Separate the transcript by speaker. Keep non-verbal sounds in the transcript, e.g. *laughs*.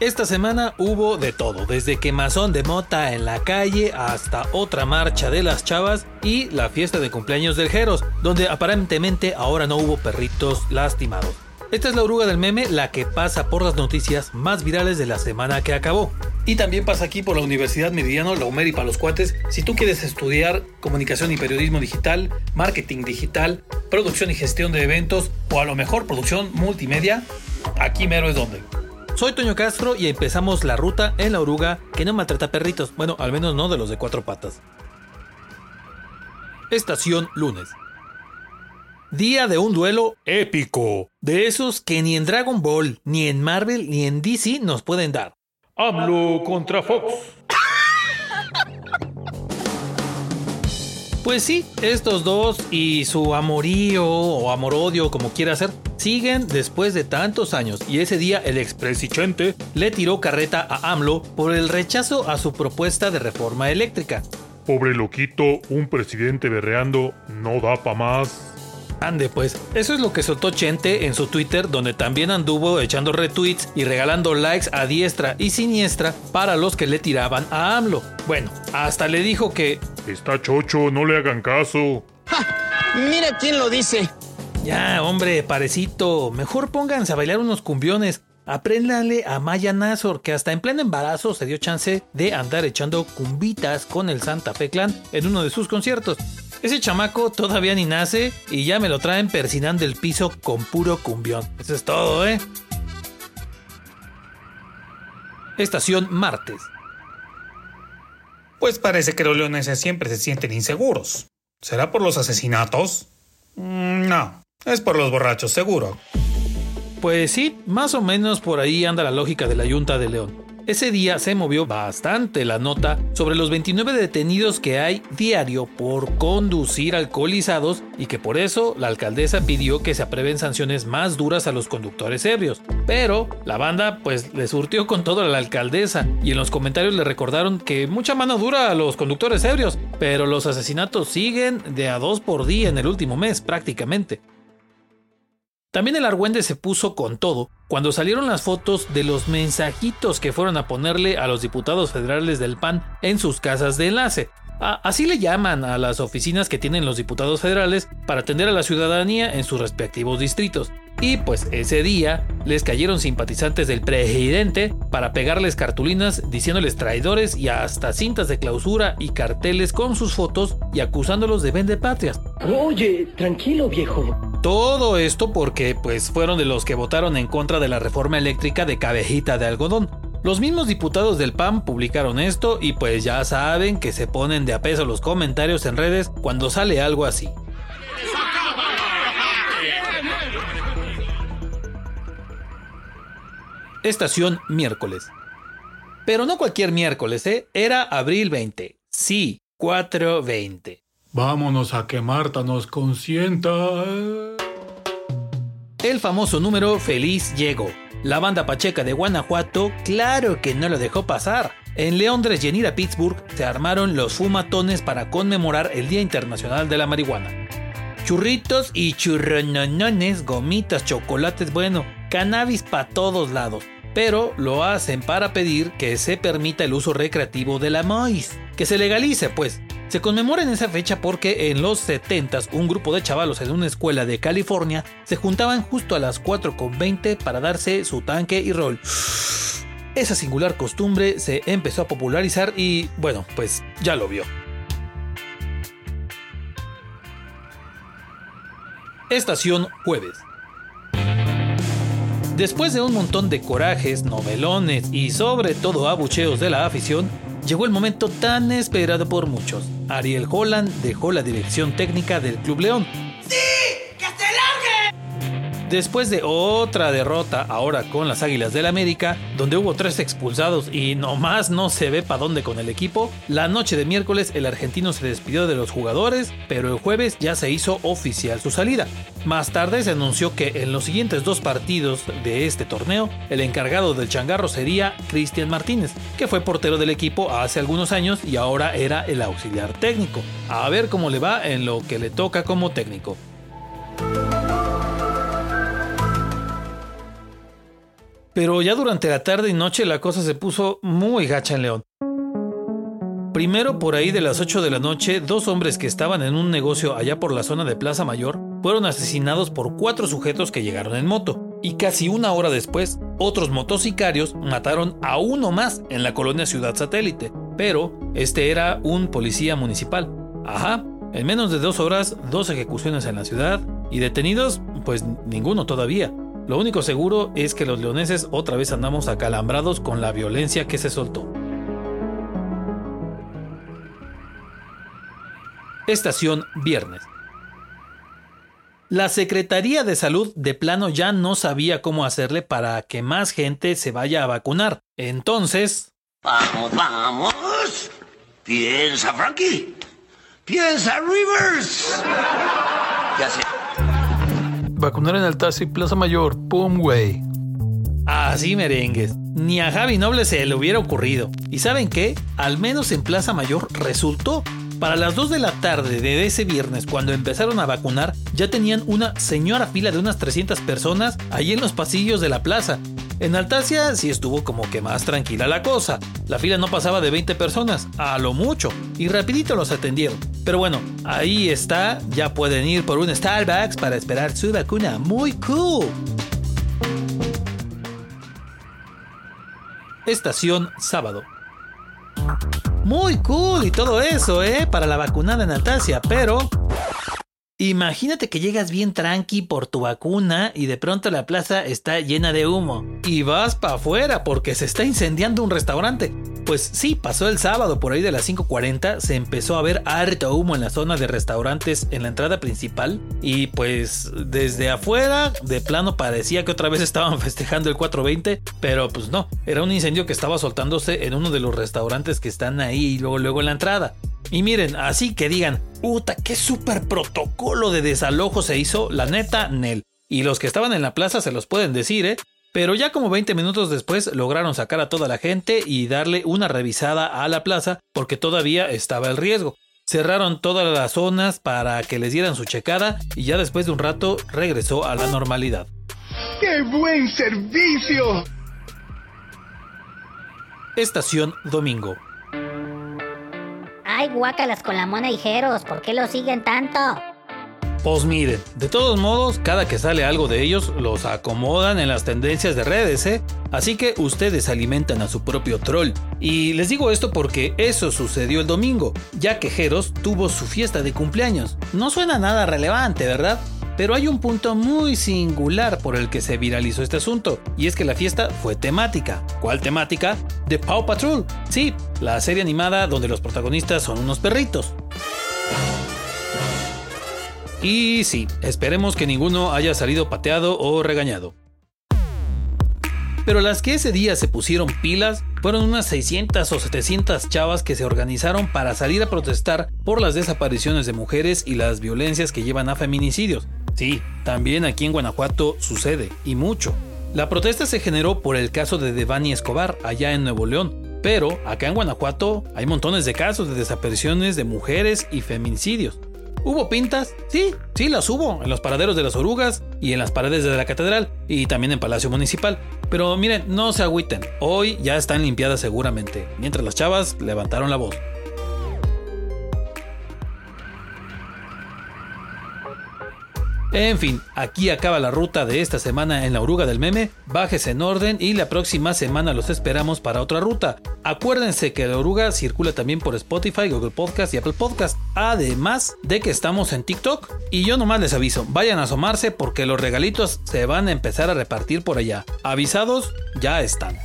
Speaker 1: Esta semana hubo de todo, desde quemazón de mota en la calle hasta otra marcha de las chavas y la fiesta de cumpleaños del Jeros, donde aparentemente ahora no hubo perritos lastimados. Esta es la oruga del meme, la que pasa por las noticias más virales de la semana que acabó. Y también pasa aquí por la Universidad Meridiano, la UMER y para los cuates. Si tú quieres estudiar comunicación y periodismo digital, marketing digital, producción y gestión de eventos o a lo mejor producción multimedia, aquí mero es donde. Soy Toño Castro y empezamos la ruta en la oruga que no maltrata perritos. Bueno, al menos no de los de cuatro patas. Estación lunes. Día de un duelo épico. De esos que ni en Dragon Ball, ni en Marvel, ni en DC nos pueden dar. AMLO contra Fox. Pues sí, estos dos y su amorío o amorodio, como quiera ser, siguen después de tantos años y ese día el expresidente le tiró carreta a AMLO por el rechazo a su propuesta de reforma eléctrica.
Speaker 2: Pobre loquito, un presidente berreando no da pa' más.
Speaker 1: Ande pues, eso es lo que soltó Chente en su Twitter, donde también anduvo echando retweets y regalando likes a diestra y siniestra para los que le tiraban a AMLO. Bueno, hasta le dijo que...
Speaker 2: Está chocho, no le hagan caso.
Speaker 3: Mira quién lo dice.
Speaker 1: Ya, hombre, parecito, mejor pónganse a bailar unos cumbiones. Apréndanle a Maya Nazor, que hasta en pleno embarazo se dio chance de andar echando cumbitas con el Santa Fe Clan en uno de sus conciertos. Ese chamaco todavía ni nace y ya me lo traen persinando el piso con puro cumbión. Eso es todo, ¿eh? Estación Martes.
Speaker 4: Pues parece que los leoneses siempre se sienten inseguros. ¿Será por los asesinatos? Mm, no, es por los borrachos, seguro.
Speaker 1: Pues sí, más o menos por ahí anda la lógica de la Junta de León. Ese día se movió bastante la nota sobre los 29 detenidos que hay diario por conducir alcoholizados y que por eso la alcaldesa pidió que se aprueben sanciones más duras a los conductores ebrios. Pero la banda pues le surtió con todo a la alcaldesa y en los comentarios le recordaron que mucha mano dura a los conductores ebrios, pero los asesinatos siguen de a dos por día en el último mes prácticamente. También el Argüende se puso con todo cuando salieron las fotos de los mensajitos que fueron a ponerle a los diputados federales del PAN en sus casas de enlace. así le llaman a las oficinas que tienen los diputados federales para atender a la ciudadanía en sus respectivos distritos. Y pues ese día les cayeron simpatizantes del presidente para pegarles cartulinas diciéndoles traidores y hasta cintas de clausura y carteles con sus fotos y acusándolos de vende patrias.
Speaker 3: Oye, tranquilo viejo.
Speaker 1: Todo esto porque pues fueron de los que votaron en contra de la reforma eléctrica de cabejita de algodón. Los mismos diputados del PAN publicaron esto y pues ya saben que se ponen de a peso los comentarios en redes cuando sale algo así. Estación miércoles. Pero no cualquier miércoles, ¿eh? Era abril 20. Sí, 420.
Speaker 5: Vámonos a que Marta nos consienta.
Speaker 1: El famoso número Feliz llegó. La banda pacheca de Guanajuato, claro que no lo dejó pasar. En Leondres y en Pittsburgh se armaron los fumatones para conmemorar el Día Internacional de la Marihuana. Churritos y churrononones, gomitas, chocolates, bueno, cannabis para todos lados. Pero lo hacen para pedir que se permita el uso recreativo de la maíz. Que se legalice, pues. Se conmemora en esa fecha porque en los 70 un grupo de chavalos en una escuela de California se juntaban justo a las 4.20 para darse su tanque y rol. Esa singular costumbre se empezó a popularizar y bueno, pues ya lo vio. Estación Jueves. Después de un montón de corajes, novelones y sobre todo abucheos de la afición, llegó el momento tan esperado por muchos. Ariel Holland dejó la dirección técnica del Club León. Después de otra derrota, ahora con las Águilas del América, donde hubo tres expulsados y nomás no se ve para dónde con el equipo, la noche de miércoles el argentino se despidió de los jugadores, pero el jueves ya se hizo oficial su salida. Más tarde se anunció que en los siguientes dos partidos de este torneo, el encargado del changarro sería Cristian Martínez, que fue portero del equipo hace algunos años y ahora era el auxiliar técnico. A ver cómo le va en lo que le toca como técnico. Pero ya durante la tarde y noche la cosa se puso muy gacha en León. Primero, por ahí de las 8 de la noche, dos hombres que estaban en un negocio allá por la zona de Plaza Mayor fueron asesinados por cuatro sujetos que llegaron en moto. Y casi una hora después, otros motocicarios mataron a uno más en la colonia Ciudad Satélite. Pero este era un policía municipal. Ajá, en menos de dos horas, dos ejecuciones en la ciudad y detenidos, pues ninguno todavía. Lo único seguro es que los leoneses otra vez andamos acalambrados con la violencia que se soltó. Estación Viernes. La Secretaría de Salud de plano ya no sabía cómo hacerle para que más gente se vaya a vacunar. Entonces...
Speaker 6: Vamos, vamos. Piensa, Frankie. Piensa, Rivers. Ya sé.
Speaker 5: Vacunar en Altacia y Plaza Mayor. Pum, güey.
Speaker 1: Así merengues. Ni a Javi Noble se le hubiera ocurrido. ¿Y saben qué? Al menos en Plaza Mayor resultó. Para las 2 de la tarde de ese viernes, cuando empezaron a vacunar, ya tenían una señora fila de unas 300 personas allí en los pasillos de la plaza. En Altacia sí estuvo como que más tranquila la cosa. La fila no pasaba de 20 personas, a lo mucho, y rapidito los atendieron. Pero bueno, ahí está, ya pueden ir por un Starbucks para esperar su vacuna. Muy cool. Estación sábado. Muy cool y todo eso, ¿eh? Para la vacunada en Altacia, pero... Imagínate que llegas bien tranqui por tu vacuna y de pronto la plaza está llena de humo. Y vas para afuera porque se está incendiando un restaurante. Pues sí, pasó el sábado por ahí de las 5.40, se empezó a ver harto humo en la zona de restaurantes en la entrada principal. Y pues desde afuera, de plano parecía que otra vez *laughs* estaban festejando el 420, pero pues no, era un incendio que estaba soltándose en uno de los restaurantes que están ahí y luego luego en la entrada. Y miren, así que digan, puta, qué super protocolo de desalojo se hizo, la neta, Nel. Y los que estaban en la plaza se los pueden decir, ¿eh? Pero ya como 20 minutos después lograron sacar a toda la gente y darle una revisada a la plaza porque todavía estaba el riesgo. Cerraron todas las zonas para que les dieran su checada y ya después de un rato regresó a la normalidad.
Speaker 7: ¡Qué buen servicio!
Speaker 1: Estación Domingo.
Speaker 8: Ay, guácalas con la mona y Jeros, ¿por qué lo siguen tanto?
Speaker 1: Pues miren, de todos modos, cada que sale algo de ellos, los acomodan en las tendencias de redes, ¿eh? Así que ustedes alimentan a su propio troll. Y les digo esto porque eso sucedió el domingo, ya que Jeros tuvo su fiesta de cumpleaños. No suena nada relevante, ¿verdad? Pero hay un punto muy singular por el que se viralizó este asunto, y es que la fiesta fue temática. ¿Cuál temática? The Paw Patrol. Sí, la serie animada donde los protagonistas son unos perritos. Y sí, esperemos que ninguno haya salido pateado o regañado. Pero las que ese día se pusieron pilas fueron unas 600 o 700 chavas que se organizaron para salir a protestar por las desapariciones de mujeres y las violencias que llevan a feminicidios. Sí, también aquí en Guanajuato sucede, y mucho. La protesta se generó por el caso de Devani Escobar, allá en Nuevo León, pero acá en Guanajuato hay montones de casos de desapariciones de mujeres y feminicidios. ¿Hubo pintas? Sí, sí las hubo, en los paraderos de las orugas y en las paredes de la catedral y también en Palacio Municipal. Pero miren, no se agüiten, hoy ya están limpiadas seguramente, mientras las chavas levantaron la voz. En fin, aquí acaba la ruta de esta semana en la oruga del meme. Bájese en orden y la próxima semana los esperamos para otra ruta. Acuérdense que la oruga circula también por Spotify, Google Podcast y Apple Podcast. Además de que estamos en TikTok. Y yo nomás les aviso, vayan a asomarse porque los regalitos se van a empezar a repartir por allá. Avisados, ya están.